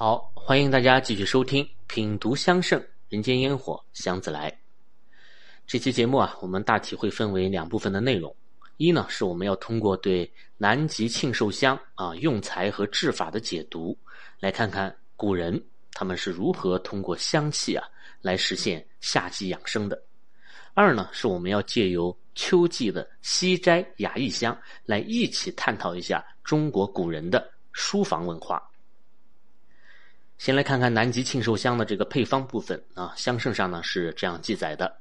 好，欢迎大家继续收听《品读香盛人间烟火香自来》这期节目啊，我们大体会分为两部分的内容。一呢，是我们要通过对南极庆寿香啊用材和制法的解读，来看看古人他们是如何通过香气啊来实现夏季养生的。二呢，是我们要借由秋季的西斋雅逸香来一起探讨一下中国古人的书房文化。先来看看南极庆寿香的这个配方部分啊，香圣上呢是这样记载的：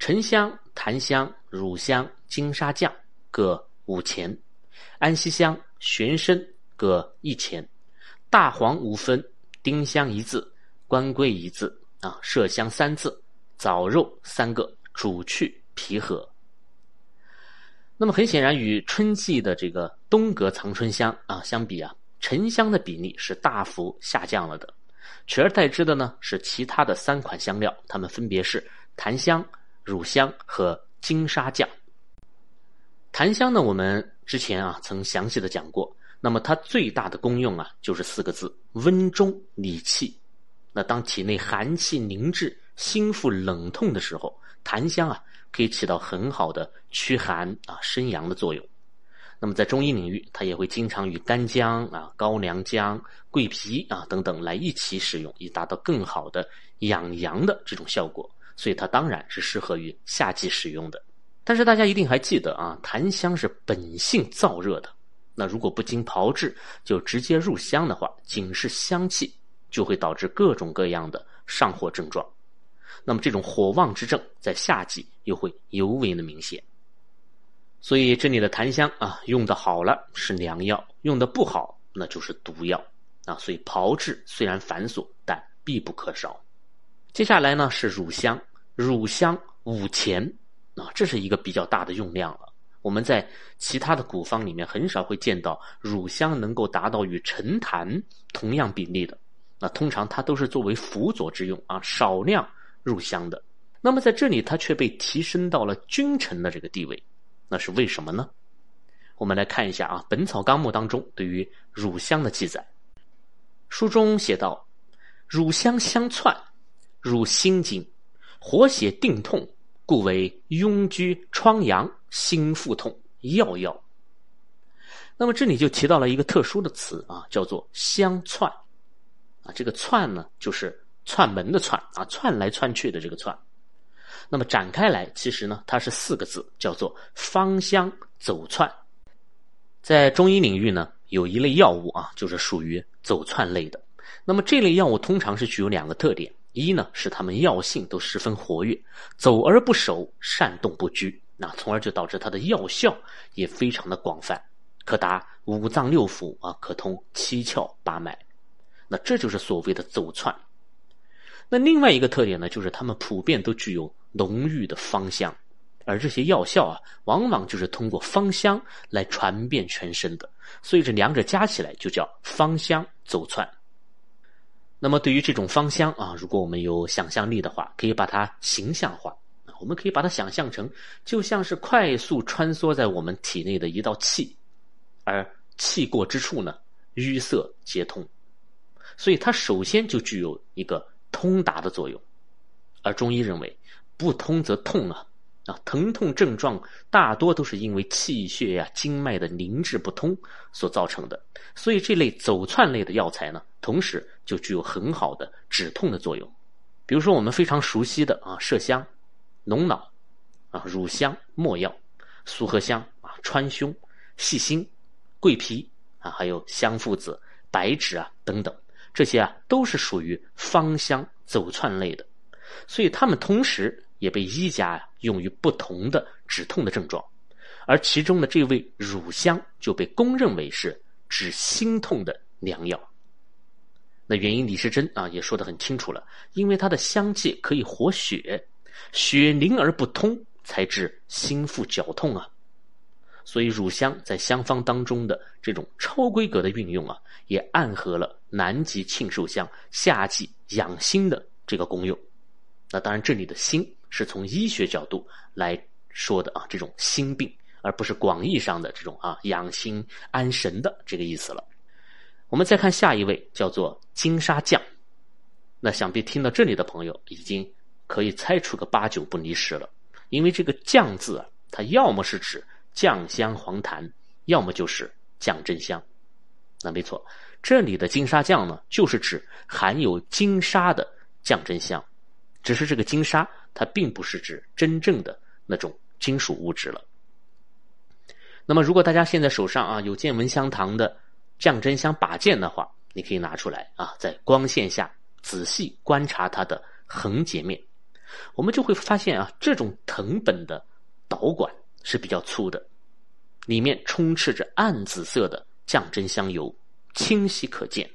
沉香、檀香、乳香、金沙酱各五钱，安息香、玄参各一钱，大黄五分，丁香一字，官龟一字啊，麝香三字，枣肉三个，煮去皮核。那么很显然，与春季的这个东阁藏春香啊相比啊。沉香的比例是大幅下降了的，取而代之的呢是其他的三款香料，它们分别是檀香、乳香和金沙酱。檀香呢，我们之前啊曾详细的讲过，那么它最大的功用啊就是四个字：温中理气。那当体内寒气凝滞、心腹冷痛的时候，檀香啊可以起到很好的驱寒啊生阳的作用。那么在中医领域，它也会经常与干姜啊、高良姜、桂皮啊等等来一起使用，以达到更好的养阳的这种效果。所以它当然是适合于夏季使用的。但是大家一定还记得啊，檀香是本性燥热的，那如果不经炮制就直接入香的话，仅是香气就会导致各种各样的上火症状。那么这种火旺之症在夏季又会尤为的明显。所以这里的檀香啊，用的好了是良药，用的不好那就是毒药啊。所以炮制虽然繁琐，但必不可少。接下来呢是乳香，乳香五钱啊，这是一个比较大的用量了。我们在其他的古方里面很少会见到乳香能够达到与陈檀同样比例的。那通常它都是作为辅佐之用啊，少量入香的。那么在这里它却被提升到了君臣的这个地位。那是为什么呢？我们来看一下啊，《本草纲目》当中对于乳香的记载。书中写道：“乳香香窜，入心经，活血定痛，故为痈疽疮疡、心腹痛要药。”那么这里就提到了一个特殊的词啊，叫做香窜啊。这个窜呢，就是窜门的窜啊，窜来窜去的这个窜。那么展开来，其实呢，它是四个字，叫做芳香走窜。在中医领域呢，有一类药物啊，就是属于走窜类的。那么这类药物通常是具有两个特点：一呢是它们药性都十分活跃，走而不守，善动不拘，那从而就导致它的药效也非常的广泛，可达五脏六腑啊，可通七窍八脉。那这就是所谓的走窜。那另外一个特点呢，就是它们普遍都具有。浓郁的芳香，而这些药效啊，往往就是通过芳香来传遍全身的，所以这两者加起来就叫芳香走窜。那么对于这种芳香啊，如果我们有想象力的话，可以把它形象化，我们可以把它想象成就像是快速穿梭在我们体内的一道气，而气过之处呢，淤塞皆通，所以它首先就具有一个通达的作用，而中医认为。不通则痛啊，啊，疼痛症状大多都是因为气血呀、经脉的凝滞不通所造成的。所以这类走窜类的药材呢，同时就具有很好的止痛的作用。比如说我们非常熟悉的啊，麝香、龙脑啊、乳香、没药、苏合香啊、川芎、细辛、桂皮啊，还有香附子、白芷啊等等，这些啊都是属于芳香走窜类的。所以它们同时。也被医家用于不同的止痛的症状，而其中的这味乳香就被公认为是治心痛的良药。那原因李时珍啊也说得很清楚了，因为它的香气可以活血，血凝而不通，才治心腹绞痛啊。所以乳香在香方当中的这种超规格的运用啊，也暗合了南极庆寿香夏季养心的这个功用。那当然，这里的心。是从医学角度来说的啊，这种心病，而不是广义上的这种啊养心安神的这个意思了。我们再看下一位，叫做金沙酱。那想必听到这里的朋友已经可以猜出个八九不离十了，因为这个“酱”字啊，它要么是指酱香黄檀，要么就是酱真香。那没错，这里的金沙酱呢，就是指含有金沙的酱真香。只是这个金沙，它并不是指真正的那种金属物质了。那么，如果大家现在手上啊有见闻香堂的酱真香把件的话，你可以拿出来啊，在光线下。仔细观察它的横截面，我们就会发现啊，这种藤本的导管是比较粗的，里面充斥着暗紫色的降真香油，清晰可见。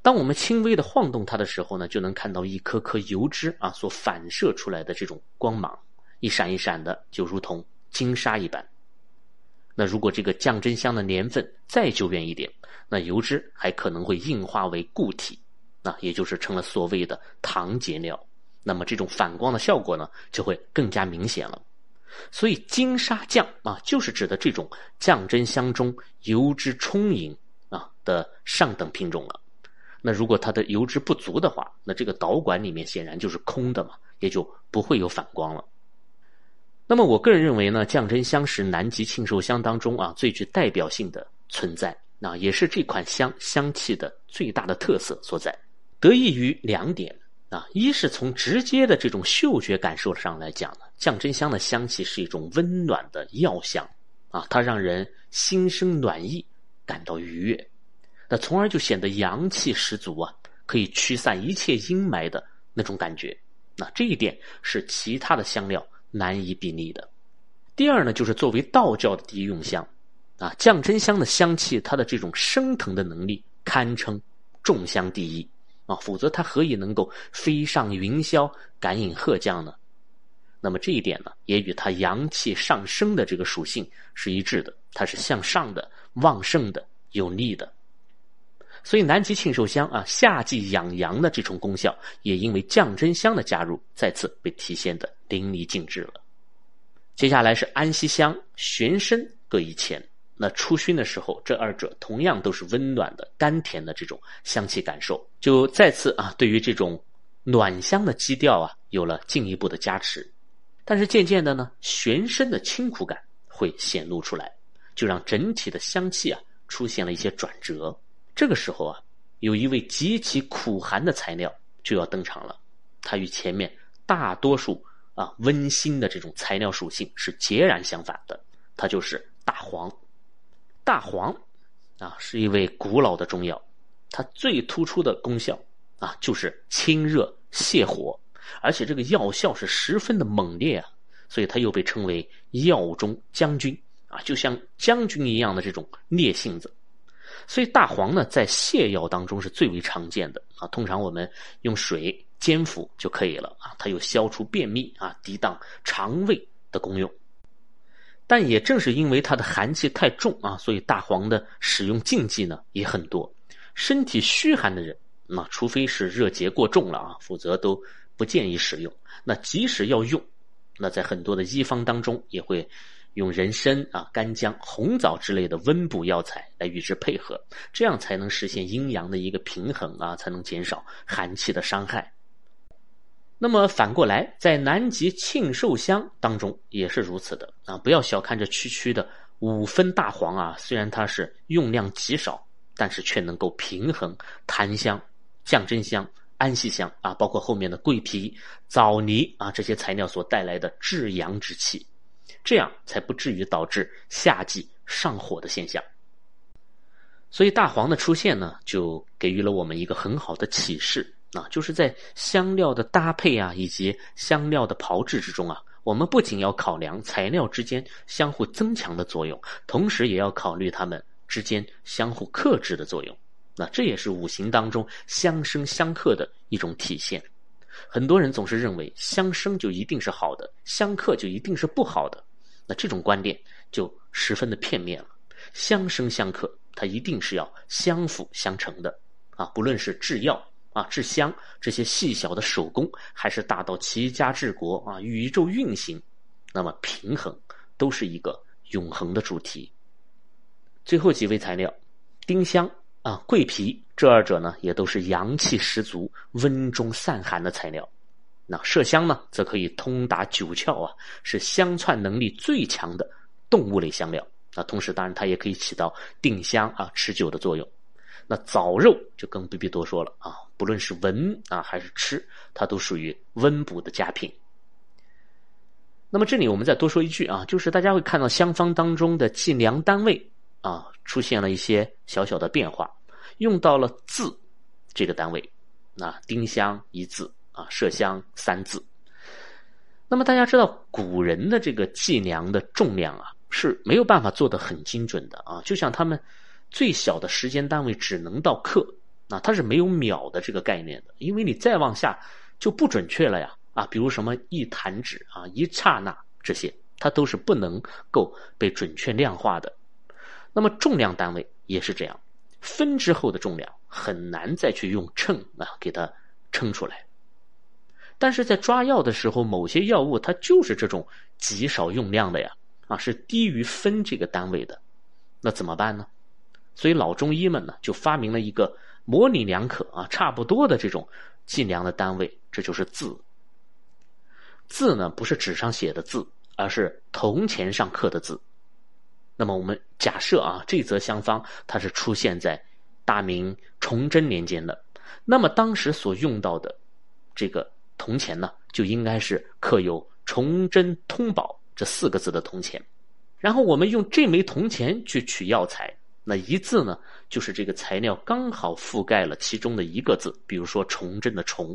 当我们轻微的晃动它的时候呢，就能看到一颗颗油脂啊所反射出来的这种光芒，一闪一闪的，就如同金沙一般。那如果这个降真香的年份再久远一点，那油脂还可能会硬化为固体。那也就是成了所谓的糖结料，那么这种反光的效果呢，就会更加明显了。所以金沙酱啊，就是指的这种酱真香中油脂充盈啊的上等品种了。那如果它的油脂不足的话，那这个导管里面显然就是空的嘛，也就不会有反光了。那么我个人认为呢，酱真香是南极庆寿香当中啊最具代表性的存在，那也是这款香香气的最大的特色所在。得益于两点啊，一是从直接的这种嗅觉感受上来讲呢，降真香的香气是一种温暖的药香啊，它让人心生暖意，感到愉悦，那从而就显得阳气十足啊，可以驱散一切阴霾的那种感觉。那这一点是其他的香料难以比拟的。第二呢，就是作为道教的第一用香啊，降真香的香气，它的这种升腾的能力堪称众香第一。啊，否则它何以能够飞上云霄，感应鹤降呢？那么这一点呢，也与它阳气上升的这个属性是一致的，它是向上的、旺盛的、有力的。所以南极庆寿香啊，夏季养阳的这种功效，也因为降真香的加入，再次被体现的淋漓尽致了。接下来是安息香、玄参各一钱。那初熏的时候，这二者同样都是温暖的、甘甜的这种香气感受，就再次啊，对于这种暖香的基调啊，有了进一步的加持。但是渐渐的呢，玄参的清苦感会显露出来，就让整体的香气啊出现了一些转折。这个时候啊，有一位极其苦寒的材料就要登场了，它与前面大多数啊温馨的这种材料属性是截然相反的，它就是大黄。大黄，啊，是一味古老的中药，它最突出的功效啊，就是清热泻火，而且这个药效是十分的猛烈啊，所以它又被称为药中将军啊，就像将军一样的这种烈性子。所以大黄呢，在泻药当中是最为常见的啊，通常我们用水煎服就可以了啊，它有消除便秘啊、抵挡肠胃的功用。但也正是因为它的寒气太重啊，所以大黄的使用禁忌呢也很多。身体虚寒的人，那除非是热结过重了啊，否则都不建议使用。那即使要用，那在很多的医方当中也会用人参啊、干姜、红枣之类的温补药材来与之配合，这样才能实现阴阳的一个平衡啊，才能减少寒气的伤害。那么反过来，在南极庆寿香当中也是如此的啊！不要小看这区区的五分大黄啊，虽然它是用量极少，但是却能够平衡檀香、降真香、安息香啊，包括后面的桂皮、枣泥啊这些材料所带来的至阳之气，这样才不至于导致夏季上火的现象。所以大黄的出现呢，就给予了我们一个很好的启示。啊，就是在香料的搭配啊，以及香料的炮制之中啊，我们不仅要考量材料之间相互增强的作用，同时也要考虑它们之间相互克制的作用。那这也是五行当中相生相克的一种体现。很多人总是认为相生就一定是好的，相克就一定是不好的。那这种观点就十分的片面了。相生相克，它一定是要相辅相成的啊，不论是制药。啊，制香这些细小的手工，还是大到齐家治国啊，宇宙运行，那么平衡都是一个永恒的主题。最后几味材料，丁香啊，桂皮这二者呢，也都是阳气十足、温中散寒的材料。那麝香呢，则可以通达九窍啊，是香窜能力最强的动物类香料。那同时，当然它也可以起到定香啊、持久的作用。那枣肉就更不必多说了啊，不论是闻啊还是吃，它都属于温补的佳品。那么这里我们再多说一句啊，就是大家会看到香方当中的计量单位啊出现了一些小小的变化，用到了字这个单位，那丁香一字啊，麝香三字。那么大家知道古人的这个计量的重量啊是没有办法做得很精准的啊，就像他们。最小的时间单位只能到克，那它是没有秒的这个概念的，因为你再往下就不准确了呀啊，比如什么一弹指啊、一刹那这些，它都是不能够被准确量化的。那么重量单位也是这样，分之后的重量很难再去用秤啊给它称出来。但是在抓药的时候，某些药物它就是这种极少用量的呀啊，是低于分这个单位的，那怎么办呢？所以老中医们呢，就发明了一个模棱两可啊，差不多的这种计量的单位，这就是字。字呢，不是纸上写的字，而是铜钱上刻的字。那么我们假设啊，这则香方它是出现在大明崇祯年间的，那么当时所用到的这个铜钱呢，就应该是刻有“崇祯通宝”这四个字的铜钱。然后我们用这枚铜钱去取药材。那一字呢，就是这个材料刚好覆盖了其中的一个字，比如说“崇祯”的“崇”，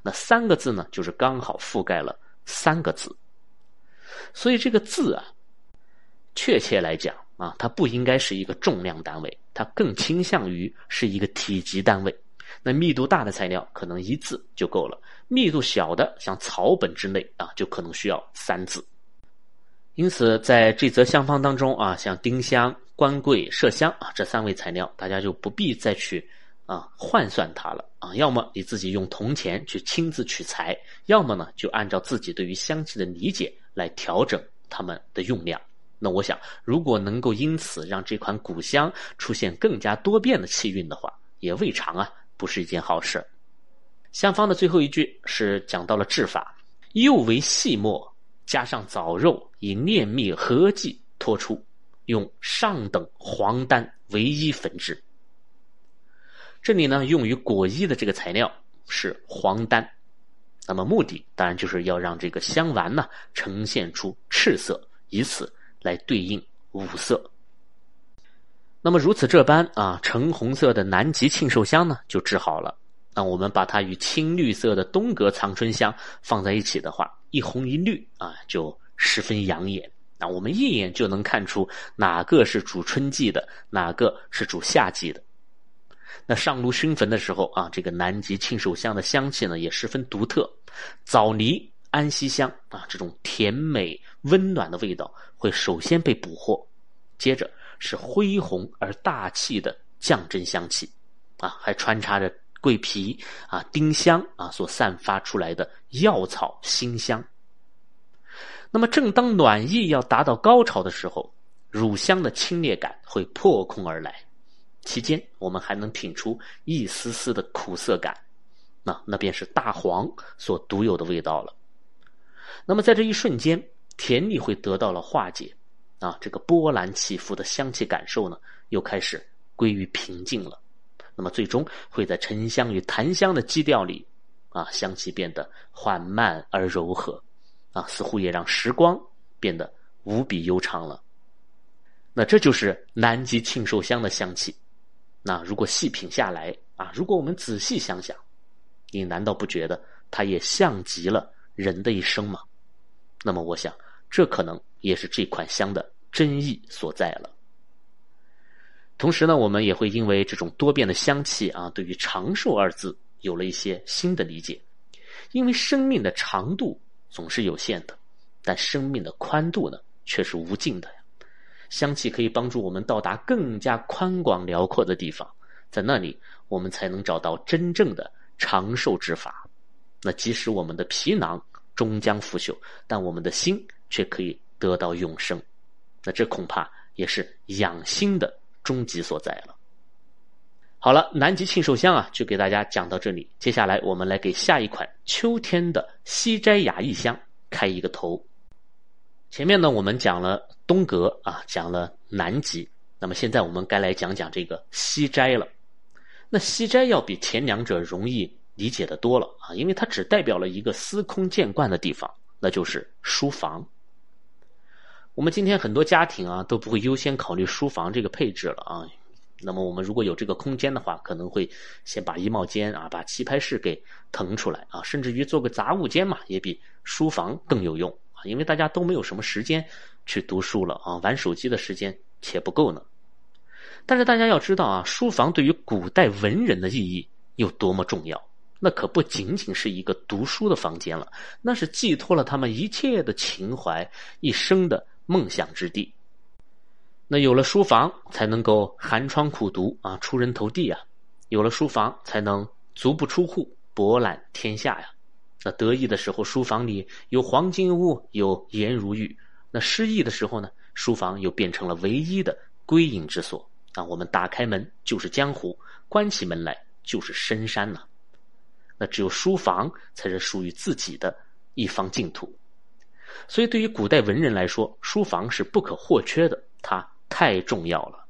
那三个字呢，就是刚好覆盖了三个字。所以这个字啊，确切来讲啊，它不应该是一个重量单位，它更倾向于是一个体积单位。那密度大的材料可能一字就够了，密度小的像草本之类啊，就可能需要三字。因此，在这则香方当中啊，像丁香。官桂、麝香啊，这三味材料，大家就不必再去啊换算它了啊。要么你自己用铜钱去亲自取材，要么呢就按照自己对于香气的理解来调整它们的用量。那我想，如果能够因此让这款古香出现更加多变的气韵的话，也未尝啊不是一件好事。香方的最后一句是讲到了制法，又为细末，加上枣肉，以炼蜜合剂脱出。用上等黄丹唯一粉制。这里呢，用于果衣的这个材料是黄丹，那么目的当然就是要让这个香丸呢呈现出赤色，以此来对应五色。那么如此这般啊，橙红色的南极庆寿香呢就制好了。那我们把它与青绿色的东阁藏春香放在一起的话，一红一绿啊，就十分养眼。那我们一眼就能看出哪个是主春季的，哪个是主夏季的。那上炉熏焚的时候啊，这个南极庆寿香的香气呢也十分独特，枣泥、安息香啊这种甜美温暖的味道会首先被捕获，接着是恢宏而大气的降真香气，啊还穿插着桂皮啊丁香啊所散发出来的药草馨香。那么，正当暖意要达到高潮的时候，乳香的清冽感会破空而来，期间我们还能品出一丝丝的苦涩感，那那便是大黄所独有的味道了。那么，在这一瞬间，甜腻会得到了化解，啊，这个波澜起伏的香气感受呢，又开始归于平静了。那么，最终会在沉香与檀香的基调里，啊，香气变得缓慢而柔和。啊，似乎也让时光变得无比悠长了。那这就是南极庆寿香的香气。那如果细品下来啊，如果我们仔细想想，你难道不觉得它也像极了人的一生吗？那么，我想这可能也是这款香的真意所在了。同时呢，我们也会因为这种多变的香气啊，对于长寿二字有了一些新的理解。因为生命的长度。总是有限的，但生命的宽度呢，却是无尽的呀。香气可以帮助我们到达更加宽广辽阔的地方，在那里，我们才能找到真正的长寿之法。那即使我们的皮囊终将腐朽，但我们的心却可以得到永生。那这恐怕也是养心的终极所在了。好了，南极庆寿香啊，就给大家讲到这里。接下来我们来给下一款秋天的西斋雅逸香开一个头。前面呢，我们讲了东阁啊，讲了南极，那么现在我们该来讲讲这个西斋了。那西斋要比前两者容易理解的多了啊，因为它只代表了一个司空见惯的地方，那就是书房。我们今天很多家庭啊，都不会优先考虑书房这个配置了啊。那么我们如果有这个空间的话，可能会先把衣帽间啊、把棋牌室给腾出来啊，甚至于做个杂物间嘛，也比书房更有用啊。因为大家都没有什么时间去读书了啊，玩手机的时间且不够呢。但是大家要知道啊，书房对于古代文人的意义有多么重要，那可不仅仅是一个读书的房间了，那是寄托了他们一切的情怀、一生的梦想之地。那有了书房，才能够寒窗苦读啊，出人头地啊；有了书房，才能足不出户，博览天下呀。那得意的时候，书房里有黄金屋，有颜如玉；那失意的时候呢，书房又变成了唯一的归隐之所啊。我们打开门就是江湖，关起门来就是深山呐。那只有书房才是属于自己的一方净土。所以，对于古代文人来说，书房是不可或缺的。它。太重要了，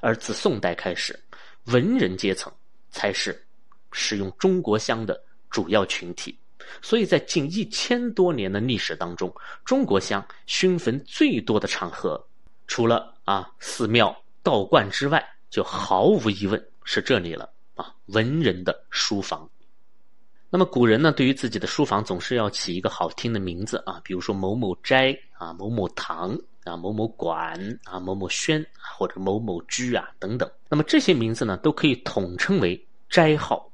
而自宋代开始，文人阶层才是使用中国香的主要群体。所以在近一千多年的历史当中，中国香熏焚最多的场合，除了啊寺庙、道观之外，就毫无疑问是这里了啊文人的书房。那么古人呢，对于自己的书房总是要起一个好听的名字啊，比如说某某斋啊、某某堂。啊，某某馆啊，某某轩或者某某居啊，等等。那么这些名字呢，都可以统称为斋号。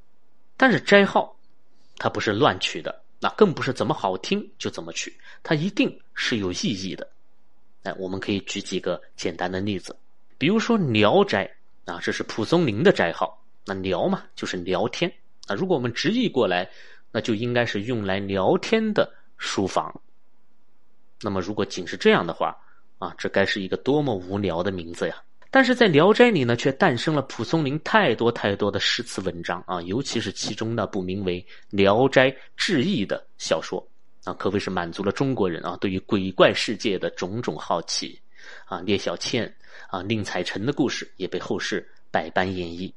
但是斋号，它不是乱取的，那更不是怎么好听就怎么取，它一定是有意义的。哎，我们可以举几个简单的例子，比如说聊斋啊，这是蒲松龄的斋号。那聊嘛，就是聊天。那如果我们直译过来，那就应该是用来聊天的书房。那么如果仅是这样的话，啊，这该是一个多么无聊的名字呀！但是在《聊斋》里呢，却诞生了蒲松龄太多太多的诗词文章啊，尤其是其中那部名为《聊斋志异》的小说啊，可谓是满足了中国人啊对于鬼怪世界的种种好奇啊。聂小倩啊、宁采臣的故事也被后世百般演绎。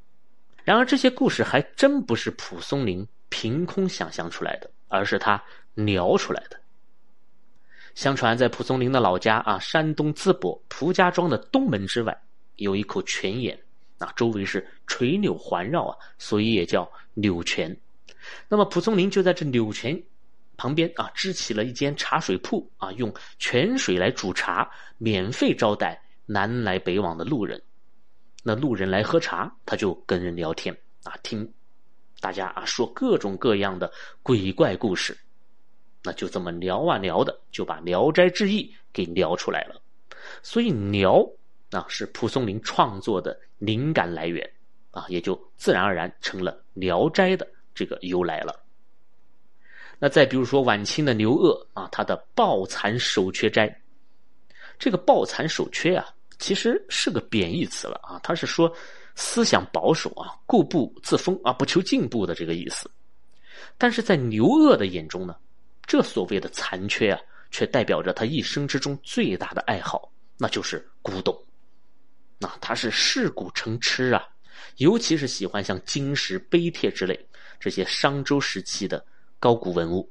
然而，这些故事还真不是蒲松龄凭空想象出来的，而是他聊出来的。相传，在蒲松龄的老家啊，山东淄博蒲家庄的东门之外，有一口泉眼，啊，周围是垂柳环绕啊，所以也叫柳泉。那么，蒲松龄就在这柳泉旁边啊，支起了一间茶水铺啊，用泉水来煮茶，免费招待南来北往的路人。那路人来喝茶，他就跟人聊天啊，听大家啊说各种各样的鬼怪故事。那就这么聊啊聊的，就把《聊斋志异》给聊出来了。所以聊啊是蒲松龄创作的灵感来源啊，也就自然而然成了《聊斋》的这个由来了。那再比如说晚清的刘鹗啊，他的《抱残守缺斋》，这个“抱残守缺”啊，其实是个贬义词了啊，他是说思想保守啊，固步自封啊，不求进步的这个意思。但是在刘鹗的眼中呢？这所谓的残缺啊，却代表着他一生之中最大的爱好，那就是古董。那他是视古成痴啊，尤其是喜欢像金石碑帖之类这些商周时期的高古文物，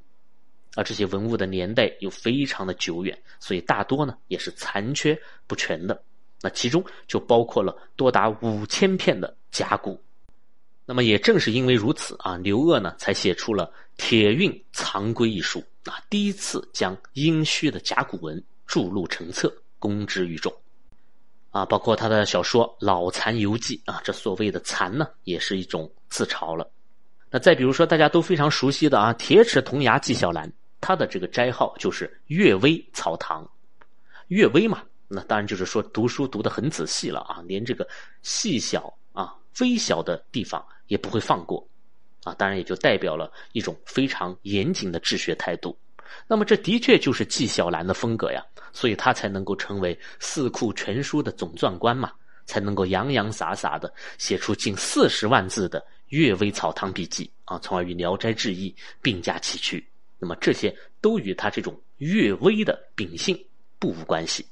而这些文物的年代又非常的久远，所以大多呢也是残缺不全的。那其中就包括了多达五千片的甲骨。那么也正是因为如此啊，刘鹗呢才写出了《铁运藏龟》一书啊，第一次将殷墟的甲骨文著录成册，公之于众。啊，包括他的小说《老残游记》啊，这所谓的“残”呢，也是一种自嘲了。那再比如说大家都非常熟悉的啊，《铁齿铜牙纪晓岚》，他的这个斋号就是“阅微草堂”。阅微嘛，那当然就是说读书读得很仔细了啊，连这个细小啊、微小的地方。也不会放过，啊，当然也就代表了一种非常严谨的治学态度。那么这的确就是纪晓岚的风格呀，所以他才能够成为《四库全书》的总纂官嘛，才能够洋洋洒洒的写出近四十万字的《阅微草堂笔记》啊，从而与《聊斋志异》并驾齐驱。那么这些都与他这种阅微的秉性不无关系。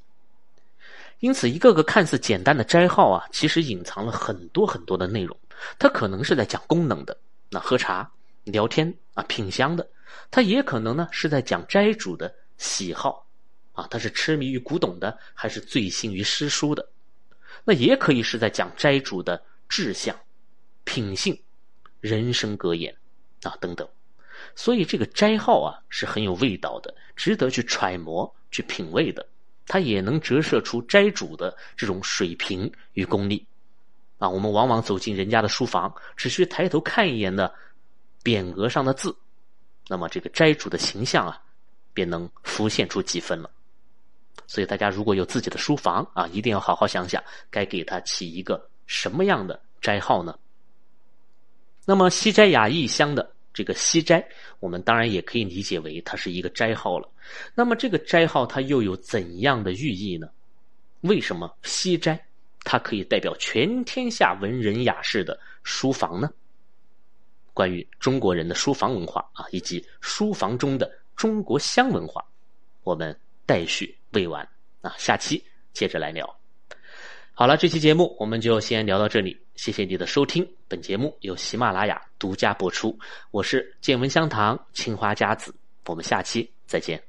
因此，一个个看似简单的斋号啊，其实隐藏了很多很多的内容。它可能是在讲功能的，那喝茶、聊天啊、品香的；他也可能呢是在讲斋主的喜好，啊，他是痴迷于古董的，还是醉心于诗书的？那也可以是在讲斋主的志向、品性、人生格言啊等等。所以这个斋号啊是很有味道的，值得去揣摩、去品味的。它也能折射出斋主的这种水平与功力，啊，我们往往走进人家的书房，只需抬头看一眼的匾额上的字，那么这个斋主的形象啊，便能浮现出几分了。所以大家如果有自己的书房啊，一定要好好想想，该给它起一个什么样的斋号呢？那么西斋雅逸香的。这个西斋，我们当然也可以理解为它是一个斋号了。那么这个斋号它又有怎样的寓意呢？为什么西斋它可以代表全天下文人雅士的书房呢？关于中国人的书房文化啊，以及书房中的中国香文化，我们待续未完啊，下期接着来聊。好了，这期节目我们就先聊到这里，谢谢你的收听。本节目由喜马拉雅独家播出，我是见闻香堂青花家子，我们下期再见。